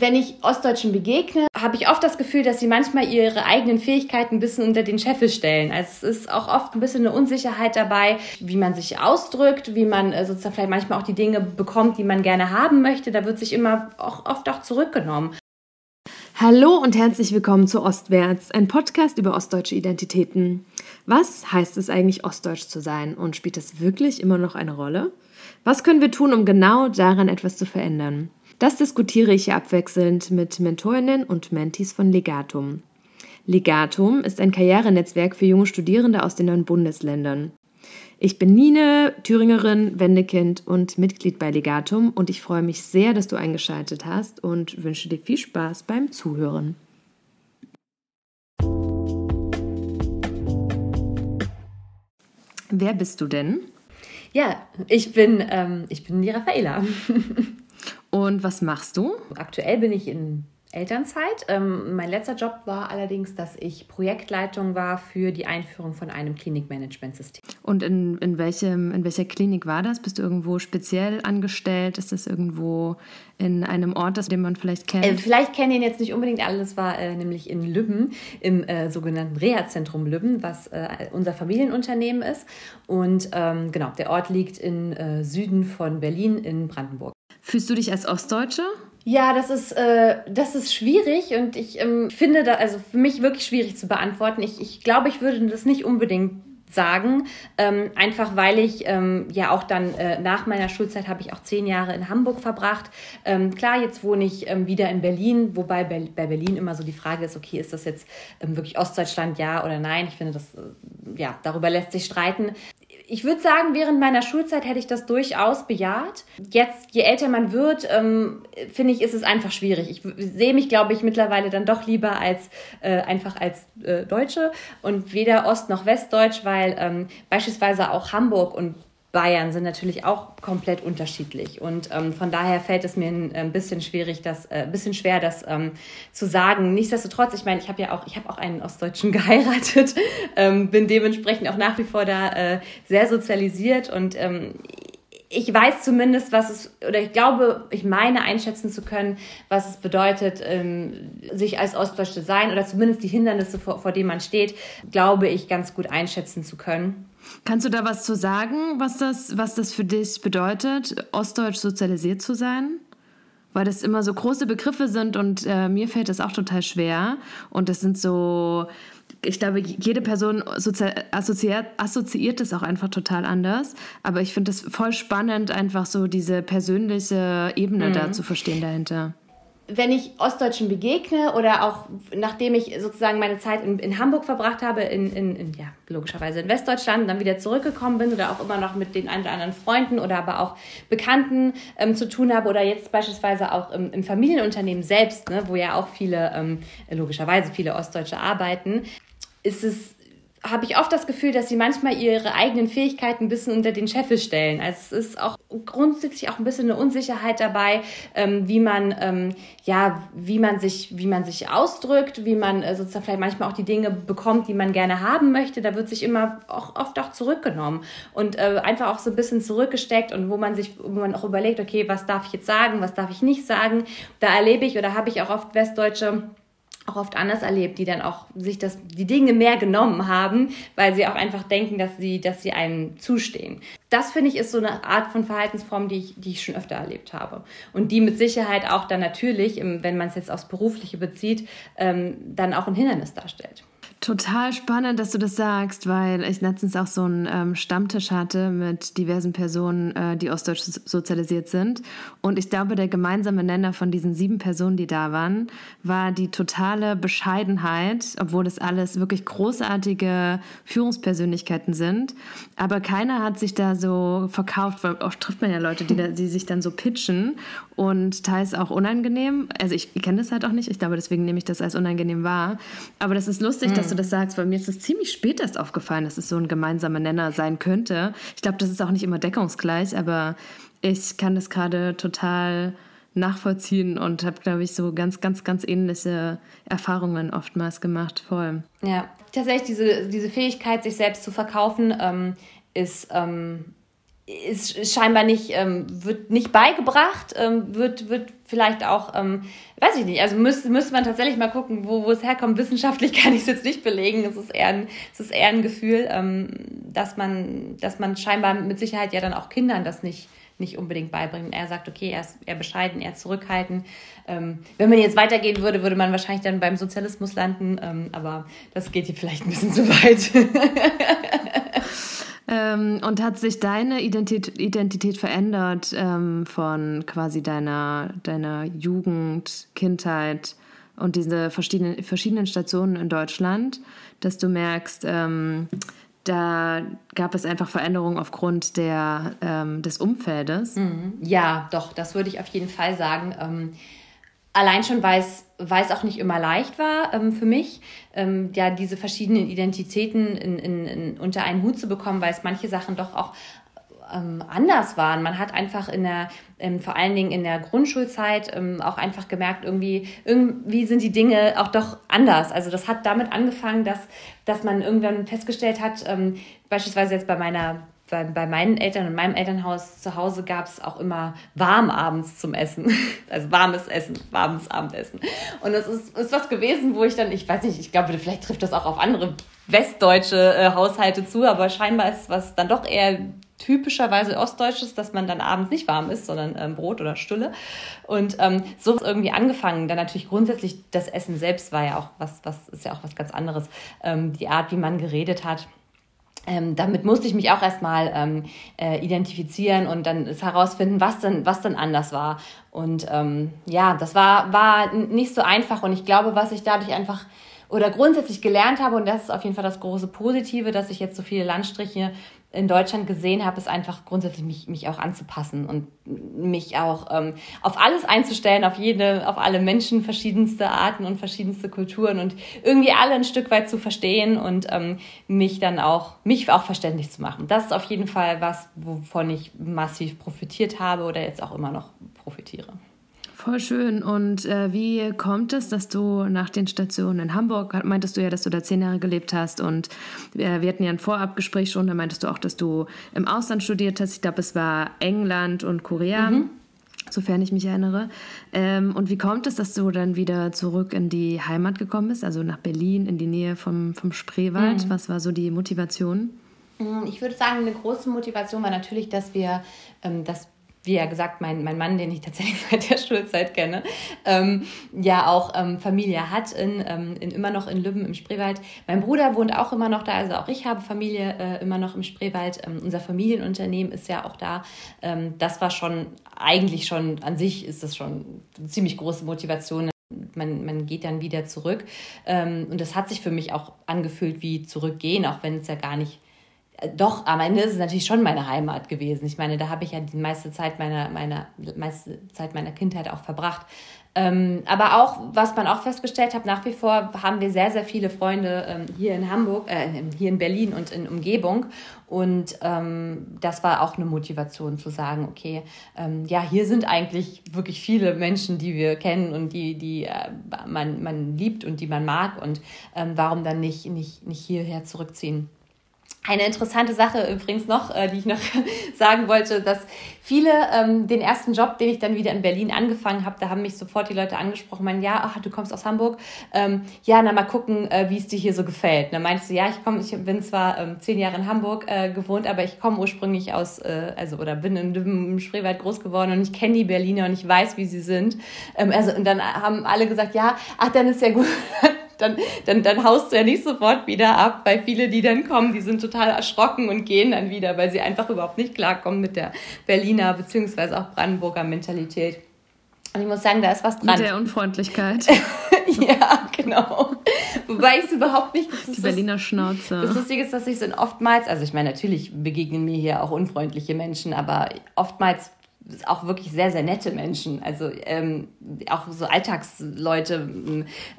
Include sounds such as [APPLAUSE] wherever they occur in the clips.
wenn ich Ostdeutschen begegne, habe ich oft das Gefühl, dass sie manchmal ihre eigenen Fähigkeiten ein bisschen unter den Scheffel stellen. Also es ist auch oft ein bisschen eine Unsicherheit dabei, wie man sich ausdrückt, wie man äh, sozusagen vielleicht manchmal auch die Dinge bekommt, die man gerne haben möchte. Da wird sich immer auch oft auch zurückgenommen. Hallo und herzlich willkommen zu Ostwärts, ein Podcast über ostdeutsche Identitäten. Was heißt es eigentlich, ostdeutsch zu sein und spielt das wirklich immer noch eine Rolle? Was können wir tun, um genau daran etwas zu verändern? Das diskutiere ich hier abwechselnd mit Mentorinnen und Mentees von Legatum. Legatum ist ein Karrierenetzwerk für junge Studierende aus den neuen Bundesländern. Ich bin Nine, Thüringerin, Wendekind und Mitglied bei Legatum und ich freue mich sehr, dass du eingeschaltet hast und wünsche dir viel Spaß beim Zuhören. Wer bist du denn? Ja, ich bin, ähm, ich bin die Raffaela. [LAUGHS] Und was machst du? Aktuell bin ich in Elternzeit. Ähm, mein letzter Job war allerdings, dass ich Projektleitung war für die Einführung von einem Klinikmanagementsystem. Und in, in, welchem, in welcher Klinik war das? Bist du irgendwo speziell angestellt? Ist das irgendwo in einem Ort, den man vielleicht kennt? Äh, vielleicht kennen ihn jetzt nicht unbedingt alle. Das war äh, nämlich in Lübben, im äh, sogenannten Reha-Zentrum Lübben, was äh, unser Familienunternehmen ist. Und ähm, genau, der Ort liegt im äh, Süden von Berlin in Brandenburg. Fühlst du dich als Ostdeutsche? Ja, das ist, äh, das ist schwierig und ich ähm, finde da, also für mich wirklich schwierig zu beantworten. Ich, ich glaube, ich würde das nicht unbedingt sagen, ähm, einfach weil ich ähm, ja auch dann äh, nach meiner Schulzeit habe ich auch zehn Jahre in Hamburg verbracht. Ähm, klar, jetzt wohne ich ähm, wieder in Berlin, wobei bei, bei Berlin immer so die Frage ist, okay, ist das jetzt ähm, wirklich Ostdeutschland, ja oder nein? Ich finde, das, äh, ja, darüber lässt sich streiten ich würde sagen, während meiner Schulzeit hätte ich das durchaus bejaht. Jetzt, je älter man wird, ähm, finde ich, ist es einfach schwierig. Ich sehe mich, glaube ich, mittlerweile dann doch lieber als äh, einfach als äh, Deutsche und weder Ost- noch Westdeutsch, weil ähm, beispielsweise auch Hamburg und Bayern sind natürlich auch komplett unterschiedlich. Und ähm, von daher fällt es mir ein, ein bisschen schwierig, das, äh, bisschen schwer, das ähm, zu sagen. Nichtsdestotrotz, ich meine, ich habe ja auch, ich habe auch einen Ostdeutschen [LAUGHS] geheiratet, ähm, bin dementsprechend auch nach wie vor da äh, sehr sozialisiert und ähm, ich weiß zumindest, was es, oder ich glaube, ich meine einschätzen zu können, was es bedeutet, ähm, sich als Ostdeutsche zu sein oder zumindest die Hindernisse, vor, vor denen man steht, glaube ich, ganz gut einschätzen zu können. Kannst du da was zu sagen, was das, was das für dich bedeutet, ostdeutsch sozialisiert zu sein? Weil das immer so große Begriffe sind und äh, mir fällt das auch total schwer. Und das sind so, ich glaube, jede Person assoziiert, assoziiert das auch einfach total anders. Aber ich finde es voll spannend, einfach so diese persönliche Ebene mhm. da zu verstehen dahinter wenn ich Ostdeutschen begegne oder auch nachdem ich sozusagen meine Zeit in, in Hamburg verbracht habe, in, in, in, ja, logischerweise in Westdeutschland, dann wieder zurückgekommen bin oder auch immer noch mit den ein oder anderen Freunden oder aber auch Bekannten ähm, zu tun habe oder jetzt beispielsweise auch im, im Familienunternehmen selbst, ne, wo ja auch viele, ähm, logischerweise viele Ostdeutsche arbeiten, ist es habe ich oft das Gefühl, dass sie manchmal ihre eigenen Fähigkeiten ein bisschen unter den Scheffel stellen. Also es ist auch grundsätzlich auch ein bisschen eine Unsicherheit dabei, ähm, wie man ähm, ja, wie man sich, wie man sich ausdrückt, wie man äh, sozusagen vielleicht manchmal auch die Dinge bekommt, die man gerne haben möchte. Da wird sich immer auch oft auch zurückgenommen und äh, einfach auch so ein bisschen zurückgesteckt und wo man sich, wo man auch überlegt, okay, was darf ich jetzt sagen, was darf ich nicht sagen. Da erlebe ich oder habe ich auch oft Westdeutsche auch oft anders erlebt, die dann auch sich das, die Dinge mehr genommen haben, weil sie auch einfach denken, dass sie, dass sie einem zustehen. Das finde ich ist so eine Art von Verhaltensform, die ich, die ich schon öfter erlebt habe. Und die mit Sicherheit auch dann natürlich, wenn man es jetzt aufs Berufliche bezieht, ähm, dann auch ein Hindernis darstellt. Total spannend, dass du das sagst, weil ich letztens auch so einen ähm, Stammtisch hatte mit diversen Personen, äh, die ostdeutsch sozialisiert sind. Und ich glaube, der gemeinsame Nenner von diesen sieben Personen, die da waren, war die totale Bescheidenheit, obwohl das alles wirklich großartige Führungspersönlichkeiten sind. Aber keiner hat sich da so verkauft, weil oft trifft man ja Leute, die, da, die sich dann so pitchen und teils auch unangenehm. Also ich, kenne das halt auch nicht. Ich glaube, deswegen nehme ich das als unangenehm wahr. Aber das ist lustig, mhm. dass du du das sagst, weil mir ist es ziemlich spät erst aufgefallen, dass es so ein gemeinsamer Nenner sein könnte. Ich glaube, das ist auch nicht immer deckungsgleich, aber ich kann das gerade total nachvollziehen und habe, glaube ich, so ganz, ganz, ganz ähnliche Erfahrungen oftmals gemacht. Voll. Ja, tatsächlich diese, diese Fähigkeit, sich selbst zu verkaufen, ähm, ist ähm, ist scheinbar nicht, ähm, wird nicht beigebracht, ähm, wird, wird vielleicht auch, ähm, weiß ich nicht, also müsste, müsste man tatsächlich mal gucken, wo, wo es herkommt. Wissenschaftlich [LAUGHS] kann ich es jetzt nicht belegen. Es ist eher ein, es ist eher ein Gefühl, ähm, dass man, dass man scheinbar mit Sicherheit ja dann auch Kindern das nicht, nicht unbedingt beibringen. Er sagt, okay, er ist eher bescheiden, eher zurückhaltend. Ähm, wenn man jetzt weitergehen würde, würde man wahrscheinlich dann beim Sozialismus landen, ähm, aber das geht hier vielleicht ein bisschen zu weit. [LAUGHS] Ähm, und hat sich deine Identität, Identität verändert ähm, von quasi deiner, deiner Jugend, Kindheit und diese verschiedenen, verschiedenen Stationen in Deutschland, dass du merkst, ähm, da gab es einfach Veränderungen aufgrund der, ähm, des Umfeldes? Mhm. Ja, doch, das würde ich auf jeden Fall sagen. Ähm, allein schon, weil es weil es auch nicht immer leicht war ähm, für mich, ähm, ja, diese verschiedenen Identitäten in, in, in, unter einen Hut zu bekommen, weil es manche Sachen doch auch ähm, anders waren. Man hat einfach in der, ähm, vor allen Dingen in der Grundschulzeit ähm, auch einfach gemerkt, irgendwie, irgendwie sind die Dinge auch doch anders. Also das hat damit angefangen, dass, dass man irgendwann festgestellt hat, ähm, beispielsweise jetzt bei meiner bei, bei meinen Eltern und meinem Elternhaus zu Hause gab es auch immer warm abends zum Essen. [LAUGHS] Also warmes Essen, warmes Abendessen. Und das ist, ist was gewesen, wo ich dann, ich weiß nicht, ich glaube, vielleicht trifft das auch auf andere westdeutsche äh, Haushalte zu, aber scheinbar ist was dann doch eher typischerweise ostdeutsches, dass man dann abends nicht warm ist, sondern ähm, Brot oder Stulle. Und ähm, so ist irgendwie angefangen. Dann natürlich grundsätzlich das Essen selbst war ja auch was, was ist ja auch was ganz anderes. Ähm, die Art, wie man geredet hat ähm, damit musste ich mich auch erstmal ähm, äh, identifizieren und dann herausfinden, was denn, was denn anders war. Und ähm, ja, das war, war nicht so einfach und ich glaube, was ich dadurch einfach oder grundsätzlich gelernt habe, und das ist auf jeden Fall das große Positive, dass ich jetzt so viele Landstriche in Deutschland gesehen habe, ist einfach grundsätzlich mich, mich auch anzupassen und mich auch ähm, auf alles einzustellen, auf jede, auf alle Menschen, verschiedenste Arten und verschiedenste Kulturen und irgendwie alle ein Stück weit zu verstehen und ähm, mich dann auch, mich auch verständlich zu machen. Das ist auf jeden Fall was, wovon ich massiv profitiert habe oder jetzt auch immer noch profitiere. Voll schön. Und äh, wie kommt es, dass du nach den Stationen in Hamburg, meintest du ja, dass du da zehn Jahre gelebt hast und äh, wir hatten ja ein Vorabgespräch schon, da meintest du auch, dass du im Ausland studiert hast. Ich glaube, es war England und Korea. Mhm. Sofern ich mich erinnere. Ähm, und wie kommt es, dass du dann wieder zurück in die Heimat gekommen bist, also nach Berlin, in die Nähe vom, vom Spreewald? Mhm. Was war so die Motivation? Mhm, ich würde sagen, eine große Motivation war natürlich, dass wir, ähm, dass wie ja gesagt, mein, mein Mann, den ich tatsächlich [LAUGHS] seit der Schulzeit kenne, ähm, ja auch ähm, Familie hat, in, ähm, in, immer noch in Lübben im Spreewald. Mein Bruder wohnt auch immer noch da, also auch ich habe Familie äh, immer noch im Spreewald. Ähm, unser Familienunternehmen ist ja auch da. Ähm, das war schon, eigentlich schon, an sich ist das schon eine ziemlich große Motivation. Man, man geht dann wieder zurück. Ähm, und das hat sich für mich auch angefühlt wie zurückgehen, auch wenn es ja gar nicht doch, am Ende ist es natürlich schon meine Heimat gewesen. Ich meine, da habe ich ja die meiste Zeit meiner, meiner, meiste Zeit meiner Kindheit auch verbracht. Ähm, aber auch, was man auch festgestellt hat, nach wie vor haben wir sehr, sehr viele Freunde ähm, hier in Hamburg, äh, hier in Berlin und in Umgebung. Und ähm, das war auch eine Motivation zu sagen, okay, ähm, ja, hier sind eigentlich wirklich viele Menschen, die wir kennen und die, die äh, man, man liebt und die man mag. Und ähm, warum dann nicht, nicht, nicht hierher zurückziehen? Eine interessante Sache übrigens noch, äh, die ich noch [LAUGHS] sagen wollte, dass viele ähm, den ersten Job, den ich dann wieder in Berlin angefangen habe, da haben mich sofort die Leute angesprochen, meinen, ja, ach, du kommst aus Hamburg, ähm, ja, na mal gucken, äh, wie es dir hier so gefällt. Dann meinst du, ja, ich komme, ich bin zwar ähm, zehn Jahre in Hamburg äh, gewohnt, aber ich komme ursprünglich aus, äh, also oder bin in, im Spreewald groß geworden und ich kenne die Berliner und ich weiß, wie sie sind. Ähm, also und dann haben alle gesagt, ja, ach, dann ist ja gut [LAUGHS] dann, dann, dann haust du ja nicht sofort wieder ab, weil viele, die dann kommen, die sind total erschrocken und gehen dann wieder, weil sie einfach überhaupt nicht klarkommen mit der Berliner bzw. auch Brandenburger Mentalität. Und ich muss sagen, da ist was dran. Mit der Unfreundlichkeit. [LAUGHS] ja, genau. Wobei ich es überhaupt nicht. Die Berliner Schnauze. Das Lustige ist, dass ich es oftmals, also ich meine, natürlich begegnen mir hier auch unfreundliche Menschen, aber oftmals auch wirklich sehr, sehr nette Menschen. Also ähm, auch so Alltagsleute,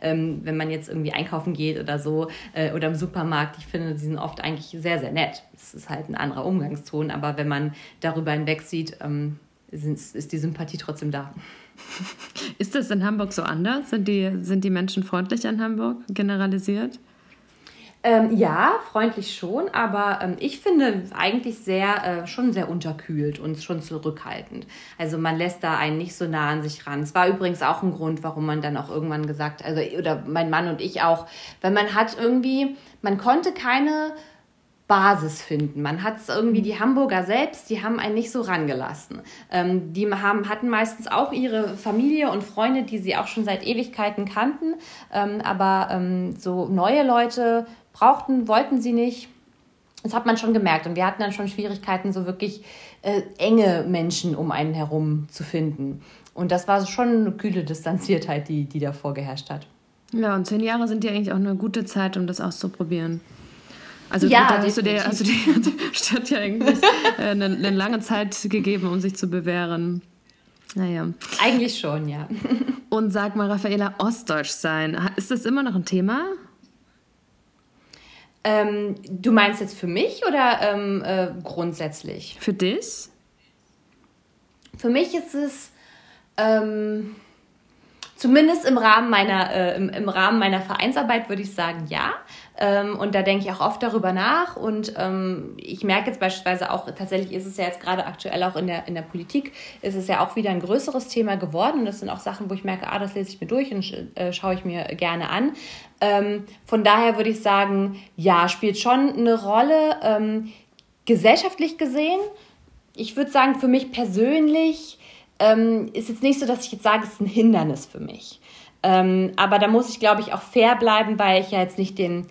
ähm, wenn man jetzt irgendwie einkaufen geht oder so äh, oder im Supermarkt, ich finde, die sind oft eigentlich sehr, sehr nett. Es ist halt ein anderer Umgangston, aber wenn man darüber hinweg sieht, ähm, ist, ist die Sympathie trotzdem da. Ist das in Hamburg so anders? Sind die, sind die Menschen freundlich in Hamburg generalisiert? Ähm, ja, freundlich schon, aber ähm, ich finde eigentlich sehr, äh, schon sehr unterkühlt und schon zurückhaltend. Also man lässt da einen nicht so nah an sich ran. Es war übrigens auch ein Grund, warum man dann auch irgendwann gesagt, also oder mein Mann und ich auch, weil man hat irgendwie, man konnte keine Basis finden. Man hat es irgendwie, die Hamburger selbst, die haben einen nicht so rangelassen. Ähm, die haben, hatten meistens auch ihre Familie und Freunde, die sie auch schon seit Ewigkeiten kannten. Ähm, aber ähm, so neue Leute brauchten, wollten sie nicht. Das hat man schon gemerkt. Und wir hatten dann schon Schwierigkeiten, so wirklich äh, enge Menschen um einen herum zu finden. Und das war schon eine kühle Distanziertheit, die, die da vorgeherrscht hat. Ja, und zehn Jahre sind ja eigentlich auch eine gute Zeit, um das auszuprobieren. Also ja, da hast du dir also die Stadt ja eigentlich äh, eine, eine lange Zeit gegeben, um sich zu bewähren. Naja. Eigentlich schon, ja. Und sag mal, Raffaela, Ostdeutsch sein, ist das immer noch ein Thema? Ähm, du meinst jetzt für mich oder ähm, äh, grundsätzlich? Für dich? Für mich ist es ähm, zumindest im Rahmen meiner, äh, im, im Rahmen meiner Vereinsarbeit würde ich sagen, ja. Ähm, und da denke ich auch oft darüber nach. Und ähm, ich merke jetzt beispielsweise auch, tatsächlich ist es ja jetzt gerade aktuell auch in der, in der Politik, ist es ja auch wieder ein größeres Thema geworden. Und das sind auch Sachen, wo ich merke, ah, das lese ich mir durch und äh, schaue ich mir gerne an. Ähm, von daher würde ich sagen, ja, spielt schon eine Rolle. Ähm, gesellschaftlich gesehen, ich würde sagen, für mich persönlich ähm, ist jetzt nicht so, dass ich jetzt sage, es ist ein Hindernis für mich. Ähm, aber da muss ich, glaube ich, auch fair bleiben, weil ich ja jetzt nicht den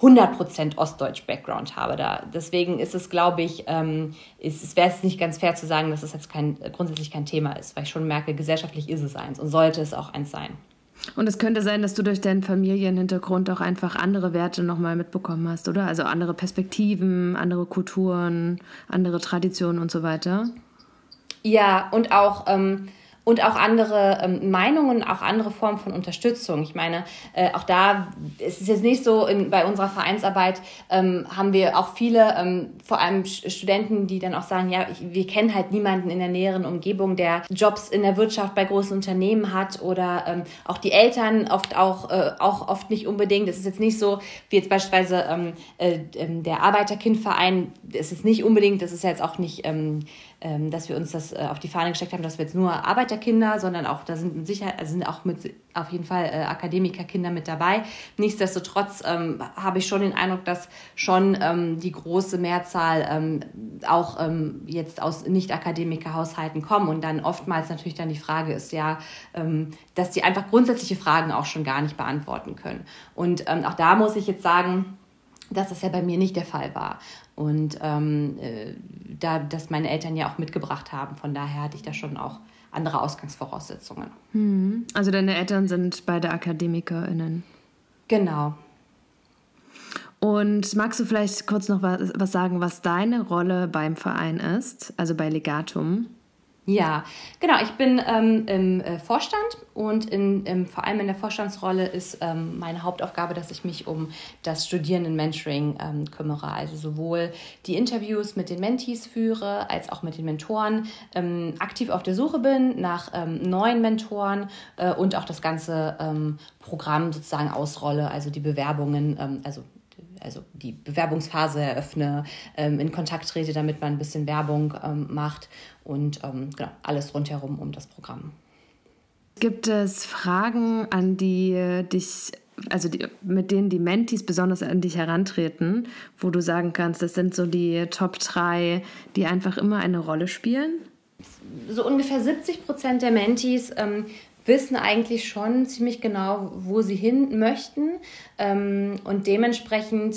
100% Ostdeutsch-Background habe. Da. Deswegen ist es, glaube ich, ähm, ist, es wäre es nicht ganz fair zu sagen, dass es jetzt kein, grundsätzlich kein Thema ist, weil ich schon merke, gesellschaftlich ist es eins und sollte es auch eins sein. Und es könnte sein, dass du durch deinen Familienhintergrund auch einfach andere Werte nochmal mitbekommen hast, oder? Also andere Perspektiven, andere Kulturen, andere Traditionen und so weiter. Ja, und auch ähm, und auch andere ähm, Meinungen, auch andere Formen von Unterstützung. Ich meine, äh, auch da ist es jetzt nicht so, in, bei unserer Vereinsarbeit ähm, haben wir auch viele, ähm, vor allem Studenten, die dann auch sagen, ja, ich, wir kennen halt niemanden in der näheren Umgebung, der Jobs in der Wirtschaft bei großen Unternehmen hat oder ähm, auch die Eltern oft auch, äh, auch oft nicht unbedingt. Es ist jetzt nicht so, wie jetzt beispielsweise ähm, äh, ähm, der Arbeiterkindverein, es ist nicht unbedingt, das ist jetzt auch nicht ähm, dass wir uns das äh, auf die Fahne gesteckt haben, dass wir jetzt nur Arbeiterkinder, sondern auch, da sind mit Sicherheit, also sind auch mit auf jeden Fall äh, Akademikerkinder mit dabei. Nichtsdestotrotz ähm, habe ich schon den Eindruck, dass schon ähm, die große Mehrzahl ähm, auch ähm, jetzt aus Nicht-Akademiker-Haushalten kommen und dann oftmals natürlich dann die Frage ist ja, ähm, dass die einfach grundsätzliche Fragen auch schon gar nicht beantworten können. Und ähm, auch da muss ich jetzt sagen, dass das ja bei mir nicht der Fall war. Und ähm, äh, da das meine Eltern ja auch mitgebracht haben, von daher hatte ich da schon auch andere Ausgangsvoraussetzungen. Hm. Also deine Eltern sind beide AkademikerInnen. Genau. Und magst du vielleicht kurz noch was, was sagen, was deine Rolle beim Verein ist, also bei Legatum? Ja, genau. Ich bin ähm, im äh, Vorstand und in, im, vor allem in der Vorstandsrolle ist ähm, meine Hauptaufgabe, dass ich mich um das Studierenden-Mentoring ähm, kümmere. Also sowohl die Interviews mit den Mentees führe, als auch mit den Mentoren, ähm, aktiv auf der Suche bin nach ähm, neuen Mentoren äh, und auch das ganze ähm, Programm sozusagen ausrolle, also die Bewerbungen, also also die Bewerbungsphase eröffne, ähm, in Kontakt trete, damit man ein bisschen Werbung ähm, macht und ähm, genau, alles rundherum um das Programm. Gibt es Fragen, an die dich, also die, mit denen die Mentis besonders an dich herantreten, wo du sagen kannst, das sind so die Top 3, die einfach immer eine Rolle spielen? So ungefähr 70 Prozent der Mentis ähm, wissen eigentlich schon ziemlich genau, wo sie hin möchten. Ähm, und dementsprechend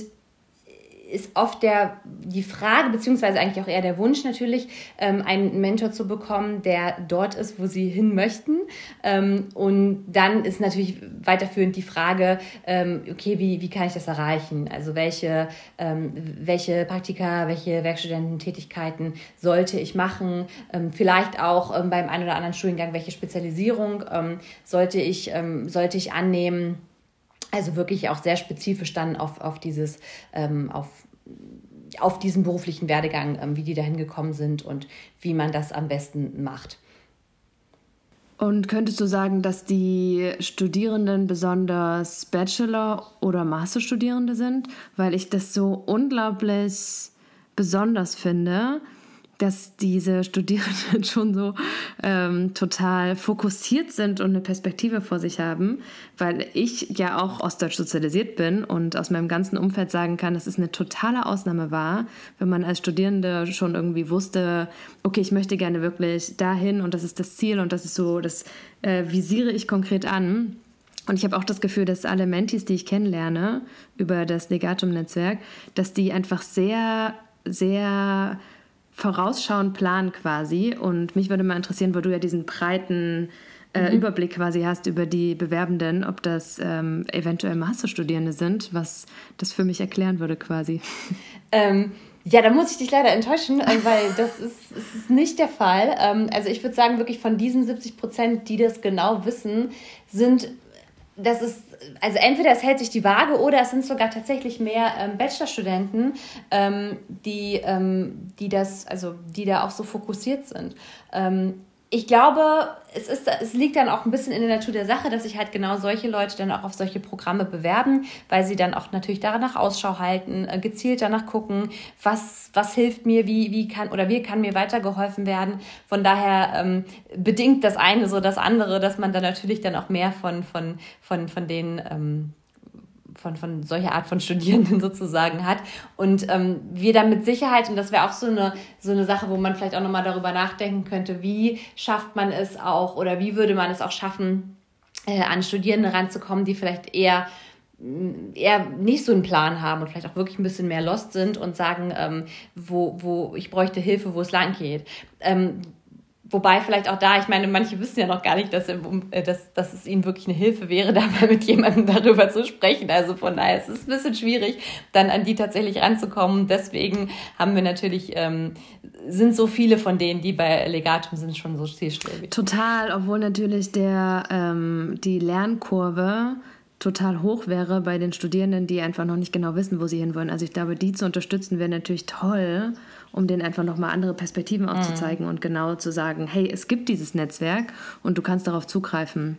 ist oft der, die Frage, beziehungsweise eigentlich auch eher der Wunsch natürlich, ähm, einen Mentor zu bekommen, der dort ist, wo sie hin möchten. Ähm, und dann ist natürlich weiterführend die Frage, ähm, okay, wie, wie kann ich das erreichen? Also welche, ähm, welche Praktika, welche Werkstudententätigkeiten sollte ich machen? Ähm, vielleicht auch ähm, beim einen oder anderen Studiengang, welche Spezialisierung sollte, ich, sollte ich annehmen? Also wirklich auch sehr spezifisch dann auf, auf dieses, ähm, auf, auf diesen beruflichen Werdegang, ähm, wie die dahin gekommen sind und wie man das am besten macht. Und könntest du sagen, dass die Studierenden besonders Bachelor- oder Masterstudierende sind? Weil ich das so unglaublich besonders finde, dass diese Studierenden [LAUGHS] schon so ähm, total fokussiert sind und eine Perspektive vor sich haben, weil ich ja auch ostdeutsch sozialisiert bin und aus meinem ganzen Umfeld sagen kann, dass es eine totale Ausnahme war, wenn man als Studierende schon irgendwie wusste, okay, ich möchte gerne wirklich dahin und das ist das Ziel und das ist so, das äh, visiere ich konkret an. Und ich habe auch das Gefühl, dass alle Mentis, die ich kennenlerne über das Legatum-Netzwerk, dass die einfach sehr, sehr vorausschauend planen quasi. Und mich würde mal interessieren, wo du ja diesen breiten äh, mhm. Überblick quasi hast über die Bewerbenden, ob das ähm, eventuell Masterstudierende sind, was das für mich erklären würde quasi. [LAUGHS] Ähm, ja, da muss ich dich leider enttäuschen, äh, weil das ist, ist nicht der Fall. Ähm, also ich würde sagen, wirklich von diesen 70 Prozent, die das genau wissen, sind das ist, also entweder es hält sich die Waage oder es sind sogar tatsächlich mehr ähm, Bachelorstudenten, ähm, die, ähm, die das, also die da auch so fokussiert sind. Ähm, ich glaube, es, ist, es liegt dann auch ein bisschen in der Natur der Sache, dass sich halt genau solche Leute dann auch auf solche Programme bewerben, weil sie dann auch natürlich danach Ausschau halten, äh, gezielt danach gucken, was, was hilft mir, wie, wie kann oder wie kann mir weitergeholfen werden. Von daher ähm, bedingt das eine so das andere, dass man dann natürlich dann auch mehr von, von, von, von den ähm, von, von solcher Art von Studierenden [LAUGHS] sozusagen hat. Und ähm, wir dann mit Sicherheit, und das wäre auch so eine, so eine Sache, wo man vielleicht auch nochmal darüber nachdenken könnte, wie schafft man es auch oder wie würde man es auch schaffen, äh, an Studierende ranzukommen, die vielleicht eher mm, eher nicht so einen Plan haben und vielleicht auch wirklich ein bisschen mehr lost sind und sagen, ähm, wo, wo ich bräuchte Hilfe, wo es lang geht. Ähm, Wobei vielleicht auch da, ich meine, manche wissen ja noch gar nicht, dass, äh, dass, dass es ihnen wirklich eine Hilfe wäre, [LAUGHS] da mal mit jemandem darüber zu sprechen. Also von daher ist es ein bisschen schwierig, dann an die tatsächlich ranzukommen. Deswegen haben wir natürlich, ähm, sind so viele von denen, die bei Legatum sind, schon so zielstrebig. Total, obwohl natürlich der, ähm, die Lernkurve total hoch wäre bei den Studierenden, die einfach noch nicht genau wissen, wo sie hinwollen. Also ich glaube, die zu unterstützen wäre natürlich toll um denen einfach nochmal andere Perspektiven aufzuzeigen mhm. und genau zu sagen, hey, es gibt dieses Netzwerk und du kannst darauf zugreifen.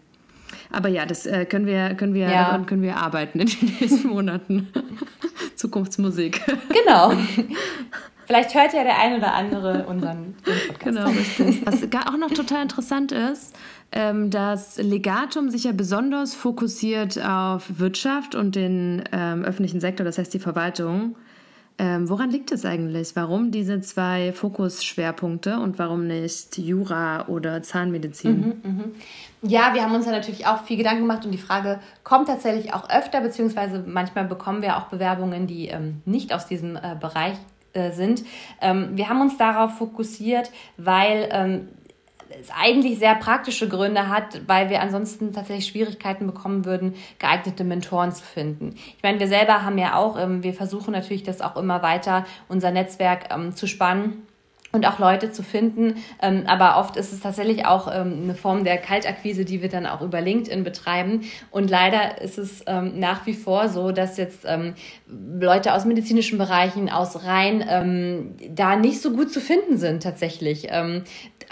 Aber ja, das äh, können wir, können wir, ja. daran können wir arbeiten in den nächsten Monaten. [LAUGHS] Zukunftsmusik. Genau. Vielleicht hört ja der ein oder andere unseren Podcast. Genau, richtig. Was auch noch total interessant ist, ähm, dass Legatum sich ja besonders fokussiert auf Wirtschaft und den ähm, öffentlichen Sektor, das heißt die Verwaltung. Ähm, woran liegt es eigentlich? Warum diese zwei Fokusschwerpunkte und warum nicht Jura oder Zahnmedizin? Mhm, mh. Ja, wir haben uns ja natürlich auch viel Gedanken gemacht und die Frage kommt tatsächlich auch öfter, beziehungsweise manchmal bekommen wir auch Bewerbungen, die ähm, nicht aus diesem äh, Bereich äh, sind. Ähm, wir haben uns darauf fokussiert, weil ähm, es eigentlich sehr praktische Gründe hat, weil wir ansonsten tatsächlich Schwierigkeiten bekommen würden, geeignete Mentoren zu finden. Ich meine, wir selber haben ja auch, ähm, wir versuchen natürlich das auch immer weiter, unser Netzwerk ähm, zu spannen und auch Leute zu finden. Ähm, aber oft ist es tatsächlich auch ähm, eine Form der Kaltakquise, die wir dann auch über LinkedIn betreiben. Und leider ist es ähm, nach wie vor so, dass jetzt ähm, Leute aus medizinischen Bereichen, aus rein ähm, da nicht so gut zu finden sind tatsächlich. Ähm,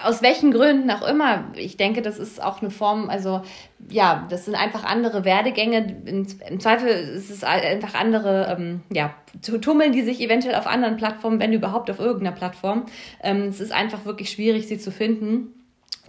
aus welchen Gründen auch immer. Ich denke, das ist auch eine Form, also ja, das sind einfach andere Werdegänge. Im Zweifel ist es einfach andere, ähm, ja, tummeln die sich eventuell auf anderen Plattformen, wenn überhaupt auf irgendeiner Plattform. Ähm, es ist einfach wirklich schwierig, sie zu finden.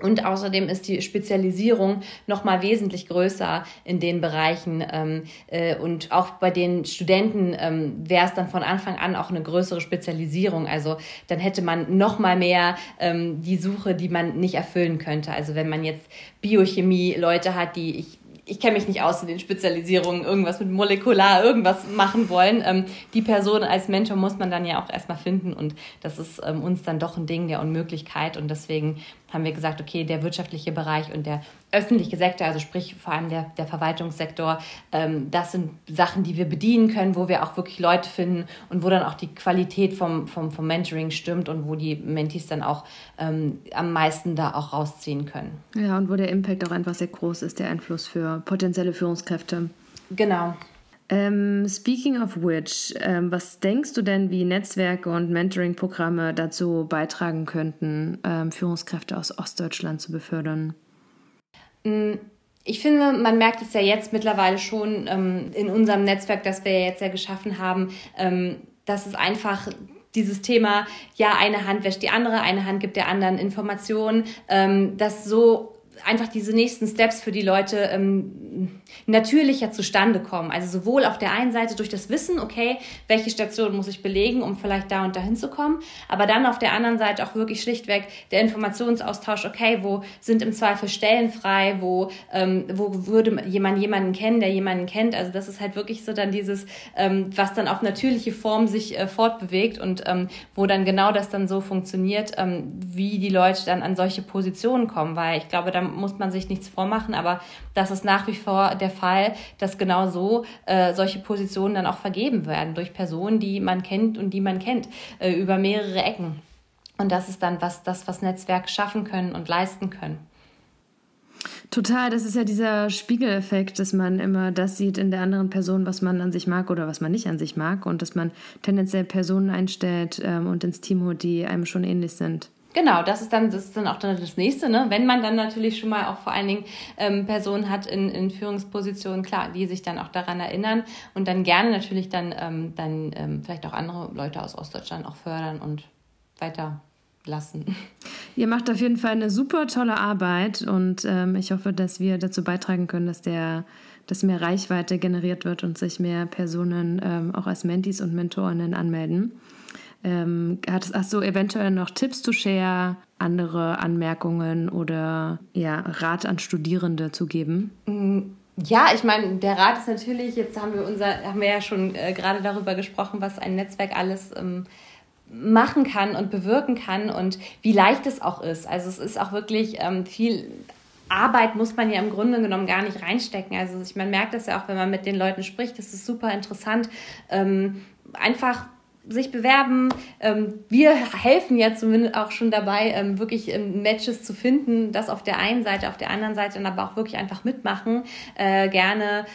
Und außerdem ist die Spezialisierung noch mal wesentlich größer in den Bereichen. Ähm, äh, und auch bei den Studenten ähm, wäre es dann von Anfang an auch eine größere Spezialisierung. Also dann hätte man noch mal mehr ähm, die Suche, die man nicht erfüllen könnte. Also wenn man jetzt Biochemie-Leute hat, die ich ich kenne mich nicht aus in den Spezialisierungen, irgendwas mit molekular, irgendwas machen wollen. Ähm, die Person als Mentor muss man dann ja auch erstmal finden und das ist ähm, uns dann doch ein Ding der Unmöglichkeit und deswegen haben wir gesagt, okay, der wirtschaftliche Bereich und der öffentliche Sektor, also sprich vor allem der, der Verwaltungssektor, ähm, das sind Sachen, die wir bedienen können, wo wir auch wirklich Leute finden und wo dann auch die Qualität vom, vom, vom Mentoring stimmt und wo die Mentees dann auch ähm, am meisten da auch rausziehen können. Ja, und wo der Impact auch einfach sehr groß ist, der Einfluss für potenzielle Führungskräfte. Genau. Ähm, speaking of which, ähm, was denkst du denn, wie Netzwerke und Mentoring-Programme dazu beitragen könnten, ähm, Führungskräfte aus Ostdeutschland zu befördern? Mm, ich finde, man merkt es ja jetzt mittlerweile schon ähm, in unserem Netzwerk, das wir jetzt ja geschaffen haben, ähm, dass es einfach dieses Thema, ja, eine Hand wäscht die andere, eine Hand gibt der anderen Informationen, ähm, das so einfach diese nächsten Steps für die Leute ähm, natürlicher zustande kommen. Also sowohl auf der einen Seite durch das Wissen, okay, welche Station muss ich belegen, um vielleicht da und dahin zu kommen, aber dann auf der anderen Seite auch wirklich schlichtweg der Informationsaustausch, okay, wo sind im Zweifel Stellen frei, wo, ähm, wo würde jemand jemanden kennen, der jemanden kennt. Also das ist halt wirklich so dann dieses, ähm, was dann auf natürliche Form sich äh, fortbewegt und ähm, wo dann genau das dann so funktioniert, ähm, wie die Leute dann an solche Positionen kommen, weil ich glaube, da muss man sich nichts vormachen, aber das ist nach wie vor der Fall, dass genau so äh, solche Positionen dann auch vergeben werden durch Personen, die man kennt und die man kennt, äh, über mehrere Ecken. Und das ist dann was, das, was Netzwerke schaffen können und leisten können. Total, das ist ja dieser Spiegeleffekt, dass man immer das sieht in der anderen Person, was man an sich mag oder was man nicht an sich mag und dass man tendenziell Personen einstellt ähm, und ins Team holt, die einem schon ähnlich sind. Genau, das ist dann, das ist dann auch dann das nächste, ne? Wenn man dann natürlich schon mal auch vor allen Dingen ähm, Personen hat in, in Führungspositionen, klar, die sich dann auch daran erinnern und dann gerne natürlich dann, ähm, dann ähm, vielleicht auch andere Leute aus Ostdeutschland auch fördern und weiter lassen. Ihr macht auf jeden Fall eine super tolle Arbeit und ähm, ich hoffe, dass wir dazu beitragen können, dass der dass mehr Reichweite generiert wird und sich mehr Personen ähm, auch als Mentis und Mentorinnen anmelden. Ähm, hast, hast du eventuell noch Tipps zu share, andere Anmerkungen oder ja, Rat an Studierende zu geben? Mm, ja, ich meine, der Rat ist natürlich, jetzt haben wir unser, haben wir ja schon äh, gerade darüber gesprochen, was ein Netzwerk alles ähm, machen kann und bewirken kann und wie leicht es auch ist. Also es ist auch wirklich ähm, viel Arbeit muss man ja im Grunde genommen gar nicht reinstecken. Also ich, man merkt das ja auch, wenn man mit den Leuten spricht, das ist super interessant. Ähm, einfach sich bewerben. Ähm, wir helfen ja zumindest auch schon dabei, ähm, wirklich ähm, Matches zu finden. Das auf der einen Seite, auf der anderen Seite dann aber auch wirklich einfach mitmachen. Äh, gerne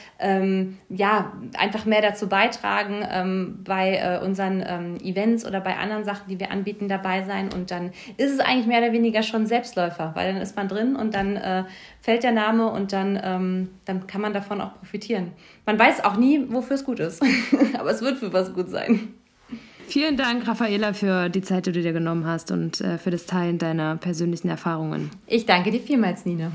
ja einfach mehr dazu beitragen bei äh, unseren Events oder bei anderen Sachen, die wir anbieten, dabei sein. Und dann ist es eigentlich mehr oder weniger schon Selbstläufer, weil dann ist man drin und dann äh, fällt der Name und dann, dann kann man davon auch profitieren. Man weiß auch nie, wofür es gut ist, [LAUGHS] aber es wird für was gut sein. Vielen Dank, Raffaela, für die Zeit, die du dir genommen hast und äh, für das Teilen deiner persönlichen Erfahrungen. Ich danke dir vielmals, Nina.